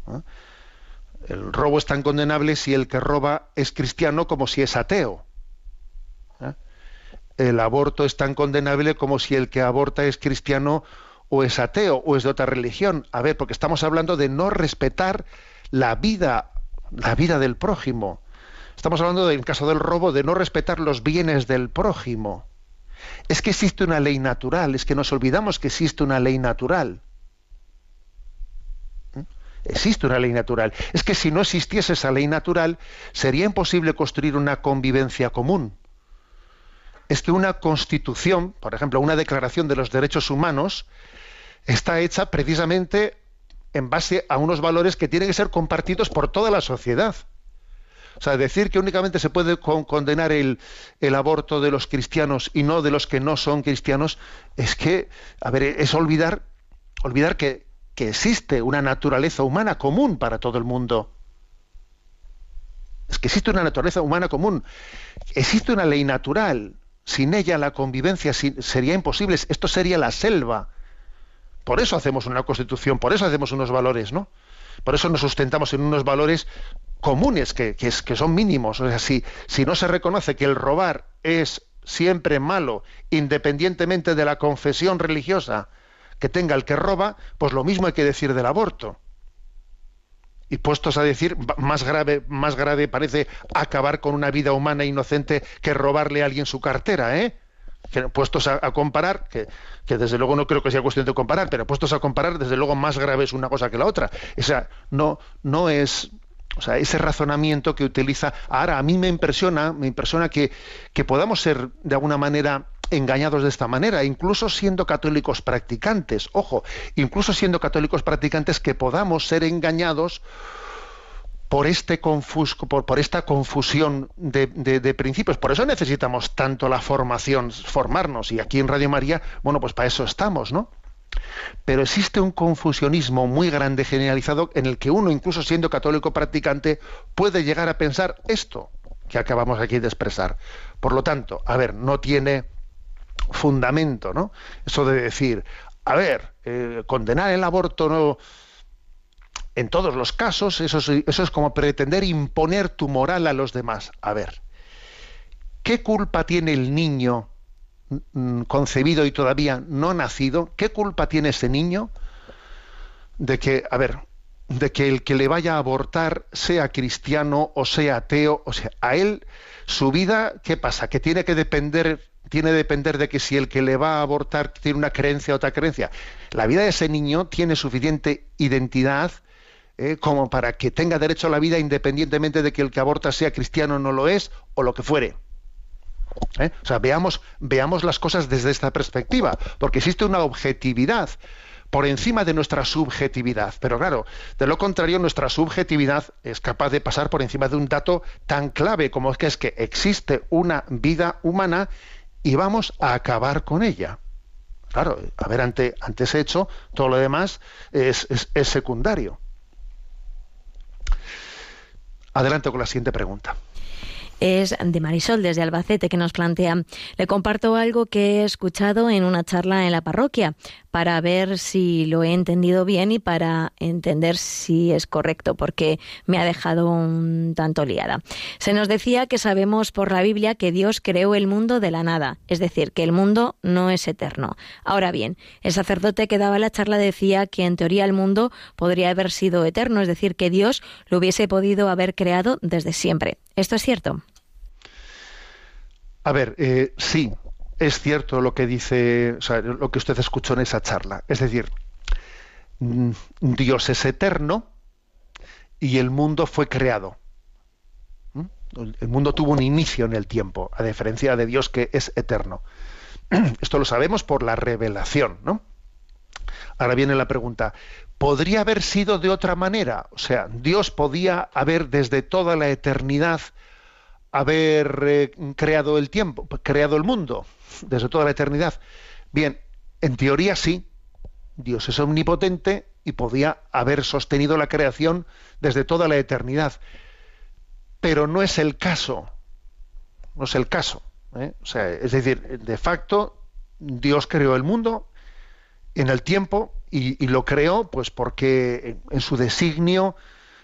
¿no? El robo es tan condenable si el que roba es cristiano como si es ateo. ¿eh? El aborto es tan condenable como si el que aborta es cristiano o es ateo o es de otra religión. A ver, porque estamos hablando de no respetar la vida, la vida del prójimo. Estamos hablando, del caso del robo, de no respetar los bienes del prójimo. Es que existe una ley natural, es que nos olvidamos que existe una ley natural. ¿Mm? Existe una ley natural. Es que si no existiese esa ley natural, sería imposible construir una convivencia común. Es que una constitución, por ejemplo, una declaración de los derechos humanos, está hecha precisamente en base a unos valores que tienen que ser compartidos por toda la sociedad. O sea, decir que únicamente se puede con condenar el, aborto de los cristianos y no de los que no son cristianos, es que, a ver, es olvidar, olvidar que existe una naturaleza humana común para todo el mundo. Es que existe una naturaleza humana común. Existe una ley natural. Sin ella la convivencia sería imposible. Esto sería la selva. Por eso hacemos una constitución, por eso hacemos unos valores, ¿no? Por eso nos sustentamos en unos valores comunes que, son mínimos. O sea, si, si no se reconoce que el robar es siempre malo, independientemente de la confesión religiosa que tenga el que roba, pues lo mismo hay que decir del aborto. Y puestos a decir, más grave, más grave parece acabar con una vida humana inocente que robarle a alguien su cartera, ¿eh? Puestos a, comparar, que, que, desde luego no creo que sea cuestión de comparar, pero puestos a comparar, desde luego más grave es una cosa que la otra. O sea, no, no es, o sea, ese razonamiento que utiliza. Ahora, a mí me impresiona, me impresiona que, que podamos ser de alguna manera engañados de esta manera, incluso siendo católicos practicantes, ojo, incluso siendo católicos practicantes, que podamos ser engañados por, este confusco, por, por esta confusión de, de, principios. Por eso necesitamos tanto la formación, formarnos. Y aquí en Radio María, bueno, pues para eso estamos, ¿no? Pero existe un confusionismo muy grande generalizado en el que uno, incluso siendo católico practicante, puede llegar a pensar esto que acabamos aquí de expresar. Por lo tanto, a ver, no tiene fundamento, ¿no? Eso de decir, a ver, eh, condenar el aborto no en todos los casos, eso es, eso es como pretender imponer tu moral a los demás. A ver, ¿qué culpa tiene el niño concebido y todavía no nacido? ¿Qué culpa tiene ese niño de que, a ver, de que el que le vaya a abortar sea cristiano o sea ateo? O sea, a él su vida, ¿qué pasa? Que tiene que depender tiene que depender de que si el que le va a abortar tiene una creencia o otra creencia. La vida de ese niño tiene suficiente identidad eh, como para que tenga derecho a la vida independientemente de que el que aborta sea cristiano o no lo es, o lo que fuere. ¿Eh? O sea, veamos, veamos las cosas desde esta perspectiva, porque existe una objetividad por encima de nuestra subjetividad. Pero claro, de lo contrario, nuestra subjetividad es capaz de pasar por encima de un dato tan clave como es que es que existe una vida humana y vamos a acabar con ella. Claro, a ver, ante, ante hecho, todo lo demás es, es secundario. Adelante con la siguiente pregunta es de Marisol desde Albacete que nos plantea, le comparto algo que he escuchado en una charla en la parroquia para ver si lo he entendido bien y para entender si es correcto, porque me ha dejado un tanto liada. Se nos decía que sabemos por la Biblia que Dios creó el mundo de la nada, es decir, que el mundo no es eterno. Ahora bien, el sacerdote que daba la charla decía que en teoría el mundo podría haber sido eterno, es decir, que Dios lo hubiese podido haber creado desde siempre. ¿Esto es cierto? A ver, eh, sí, es cierto lo que dice, o sea, lo que usted escuchó en esa charla. Es decir, mm, Dios es eterno, y el mundo fue creado. ¿Mm? El mundo tuvo un inicio en el tiempo, a diferencia de Dios que es eterno. Esto lo sabemos por la revelación, ¿no? Ahora viene la pregunta, ¿podría haber sido de otra manera? O sea, Dios podía haber desde toda la eternidad haber eh, creado el tiempo, creado el mundo, desde toda la eternidad. Bien, en teoría sí, Dios es omnipotente y podía haber sostenido la creación desde toda la eternidad. Pero no es el caso. No es el caso. ¿eh? O sea, es decir, de facto, Dios creó el mundo en el tiempo y, y lo creó pues porque en su designio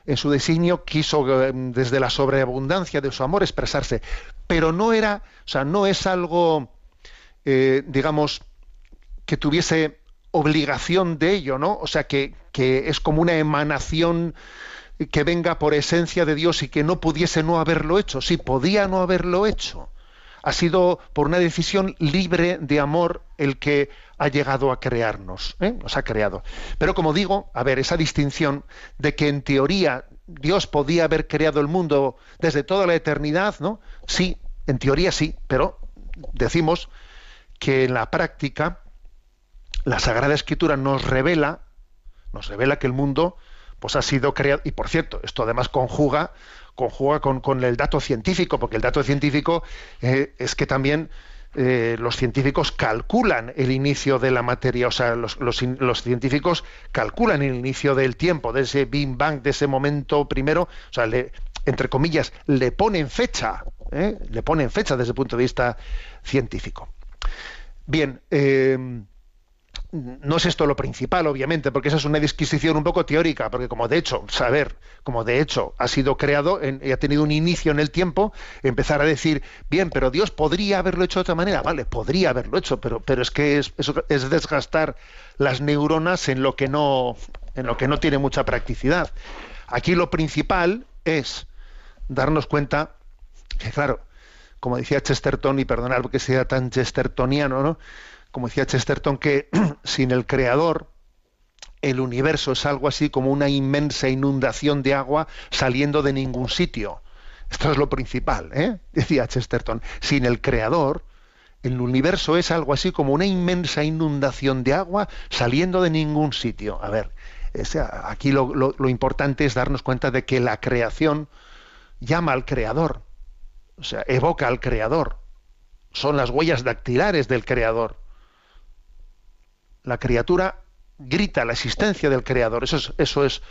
en su designio quiso eh, desde la sobreabundancia de su amor expresarse pero no era o sea no es algo eh, digamos que tuviese obligación de ello, ¿no? O sea, que, que es como una emanación que venga por esencia de Dios y que no pudiese no haberlo hecho. Sí, podía no haberlo hecho. Ha sido por una decisión libre de amor el que ha llegado a crearnos, ¿eh? nos ha creado. Pero como digo, a ver, esa distinción de que en teoría Dios podía haber creado el mundo desde toda la eternidad, ¿no? Sí, en teoría sí, pero decimos que en la práctica la Sagrada Escritura nos revela, nos revela que el mundo pues ha sido creado, y por cierto, esto además conjuga, conjuga con, el dato científico, porque el dato científico eh, es que también eh, los científicos calculan el inicio de la materia, o sea, los, científicos calculan el inicio del tiempo, de ese Big Bang, de ese momento primero, o sea, entre comillas, le ponen fecha, ¿eh? le ponen fecha desde el punto de vista científico. Bien, no es esto lo principal, obviamente, porque esa es una disquisición un poco teórica, porque como de hecho, saber, como de hecho ha sido creado y ha tenido un inicio en el tiempo, empezar a decir, bien, pero Dios podría haberlo hecho de otra manera, vale, podría haberlo hecho, pero, pero es que es, es desgastar las neuronas en lo que no, en lo que no tiene mucha practicidad. Aquí lo principal es darnos cuenta que, claro, como decía Chesterton, y perdonar porque sea tan chestertoniano, ¿no? Como decía Chesterton, que sin el creador el universo es algo así como una inmensa inundación de agua saliendo de ningún sitio. Esto es lo principal, ¿eh? decía Chesterton. Sin el creador, el universo es algo así como una inmensa inundación de agua saliendo de ningún sitio. A ver, aquí lo, lo importante es darnos cuenta de que la creación llama al creador, o sea, evoca al creador. Son las huellas dactilares del creador la criatura grita la existencia del creador. Eso es, eso es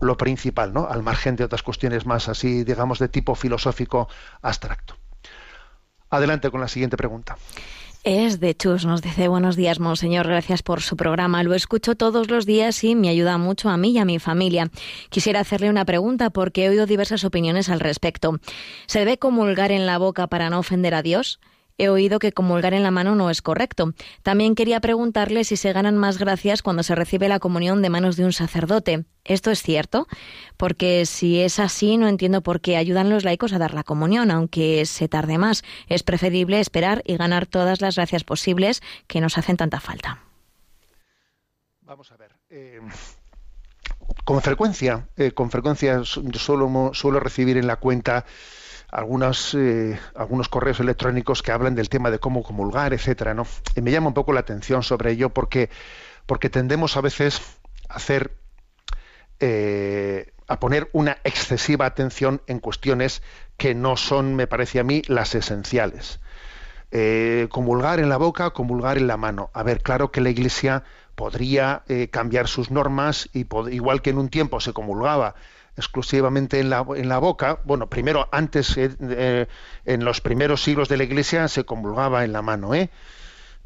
lo principal, ¿no? Al margen de otras cuestiones más así, digamos, de tipo filosófico abstracto. Adelante con la siguiente pregunta. Es de Chus, nos dice buenos días, monseñor, gracias por su programa. Lo escucho todos los días y me ayuda mucho a mí y a mi familia. Quisiera hacerle una pregunta porque he oído diversas opiniones al respecto. ¿Se debe comulgar en la boca para no ofender a Dios? He oído que comulgar en la mano no es correcto. También quería preguntarle si se ganan más gracias cuando se recibe la comunión de manos de un sacerdote. ¿Esto es cierto? Porque si es así, no entiendo por qué ayudan los laicos a dar la comunión, aunque se tarde más. Es preferible esperar y ganar todas las gracias posibles que nos hacen tanta falta. Vamos a ver. Eh, con frecuencia, eh, con frecuencia suelo, suelo recibir en la cuenta algunos, eh, algunos correos electrónicos que hablan del tema de cómo comulgar, etcétera, ¿no? Y me llama un poco la atención sobre ello porque, porque tendemos a veces a hacer eh, a poner una excesiva atención en cuestiones que no son, me parece a mí, las esenciales. Eh, comulgar en la boca, comulgar en la mano. A ver, claro que la Iglesia podría cambiar sus normas y igual que en un tiempo se comulgaba exclusivamente en la, en la boca. Bueno, primero, antes, eh, eh, en los primeros siglos de la Iglesia se comulgaba en la mano, ¿eh?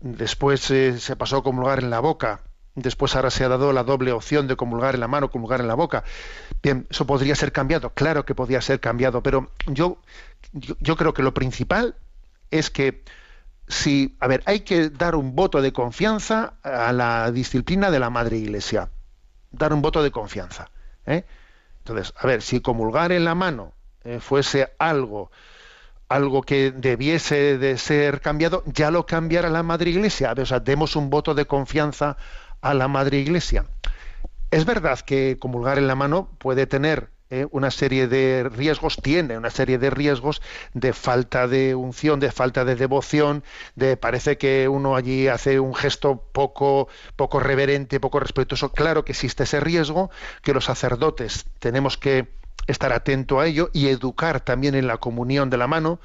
Después eh, se pasó a comulgar en la boca. Después ahora se ha dado la doble opción de comulgar en la mano, comulgar en la boca. Bien, eso podría ser cambiado, claro que podría ser cambiado, pero yo, yo, yo creo que lo principal es que si, a ver, hay que dar un voto de confianza a la disciplina de la Madre Iglesia. Dar un voto de confianza. ¿eh? Entonces, a ver, si comulgar en la mano eh, fuese algo, algo que debiese de ser cambiado, ya lo cambiará la Madre Iglesia. O sea, demos un voto de confianza a la Madre Iglesia. Es verdad que comulgar en la mano puede tener eh, una serie de riesgos, tiene una serie de riesgos de falta de unción, de falta de devoción, de parece que uno allí hace un gesto poco, poco reverente, poco respetuoso. Claro que existe ese riesgo, que los sacerdotes tenemos que estar atento a ello y educar también en la comunión de la mano.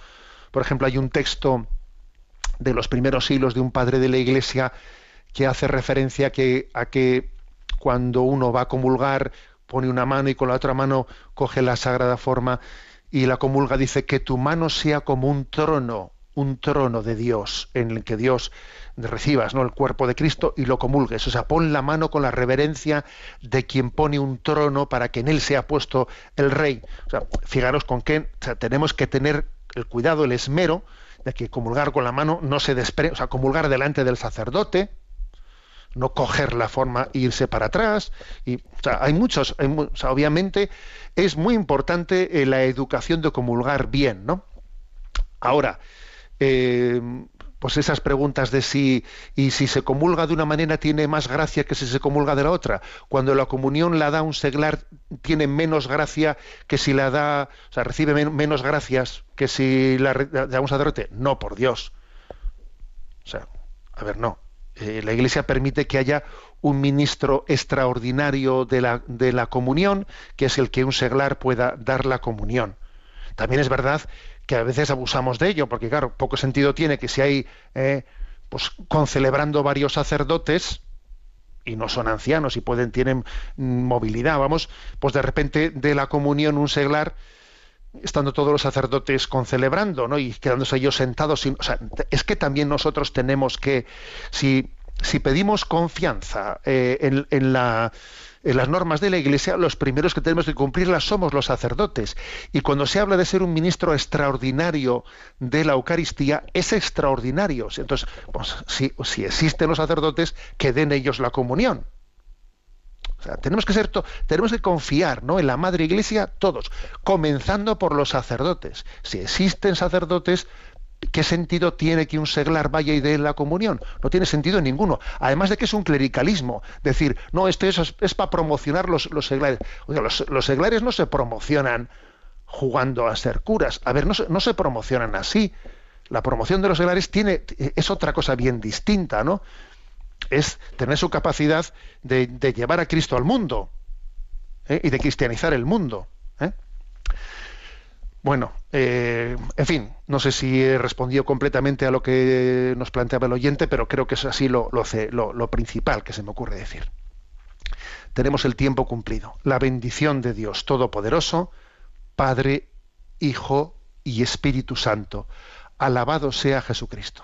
Por ejemplo, hay un texto de los primeros siglos de un padre de la Iglesia que hace referencia que, a que cuando uno va a comulgar pone una mano y con la otra mano coge la sagrada forma y la comulga dice que tu mano sea como un trono, un trono de Dios en el que Dios recibas ¿no? el cuerpo de Cristo y lo comulgues. O sea, pon la mano con la reverencia de quien pone un trono para que en él sea puesto el rey. O sea, fijaros con qué tenemos que tener el cuidado, el esmero de que comulgar con la mano no se desprende, o sea, comulgar delante del sacerdote, no coger la forma e irse para atrás. Y, o sea, hay muchos, obviamente es muy importante eh, la educación de comulgar bien, ¿no? Ahora, eh, pues esas preguntas de si y si se comulga de una manera tiene más gracia que si se comulga de la otra. Cuando la comunión la da un seglar tiene menos gracia que si la da, o sea, recibe menos gracias que si la da un sacerdote. No, por Dios. O sea, a ver, no. Eh, la Iglesia permite que haya un ministro extraordinario de la, de la comunión, que es el que un seglar pueda dar la comunión. También es verdad que a veces abusamos de ello, porque claro, poco sentido tiene que si hay, eh, pues concelebrando varios sacerdotes, y no son ancianos y pueden, tienen movilidad, vamos, pues de repente de la comunión un seglar, estando todos los sacerdotes concelebrando, ¿no? Y quedándose ellos sentados. o sea, es que también nosotros tenemos que, si, pedimos confianza eh, en, en las normas de la Iglesia, los primeros que tenemos que cumplirlas somos los sacerdotes. Y cuando se habla de ser un ministro extraordinario de la Eucaristía, es extraordinario. Entonces, pues, si, si existen los sacerdotes, que den ellos la comunión tenemos que ser tenemos que confiar ¿no? en la Madre Iglesia todos, comenzando por los sacerdotes. Si existen sacerdotes, ¿qué sentido tiene que un seglar vaya y dé la comunión? No tiene sentido ninguno. Además de que es un clericalismo. Decir, no, esto es, para promocionar los, seglares. los, seglares no se promocionan jugando a ser curas. A ver, no no se promocionan así. La promoción de los seglares tiene, es otra cosa bien distinta, ¿no? Es tener su capacidad de, llevar a Cristo al mundo ¿eh? y de cristianizar el mundo. ¿eh? Bueno, eh, en fin, no sé si he respondido completamente a lo que nos planteaba el oyente, pero creo que es así lo, lo, lo principal que se me ocurre decir. Tenemos el tiempo cumplido. La bendición de Dios Todopoderoso, Padre, Hijo y Espíritu Santo. Alabado sea Jesucristo.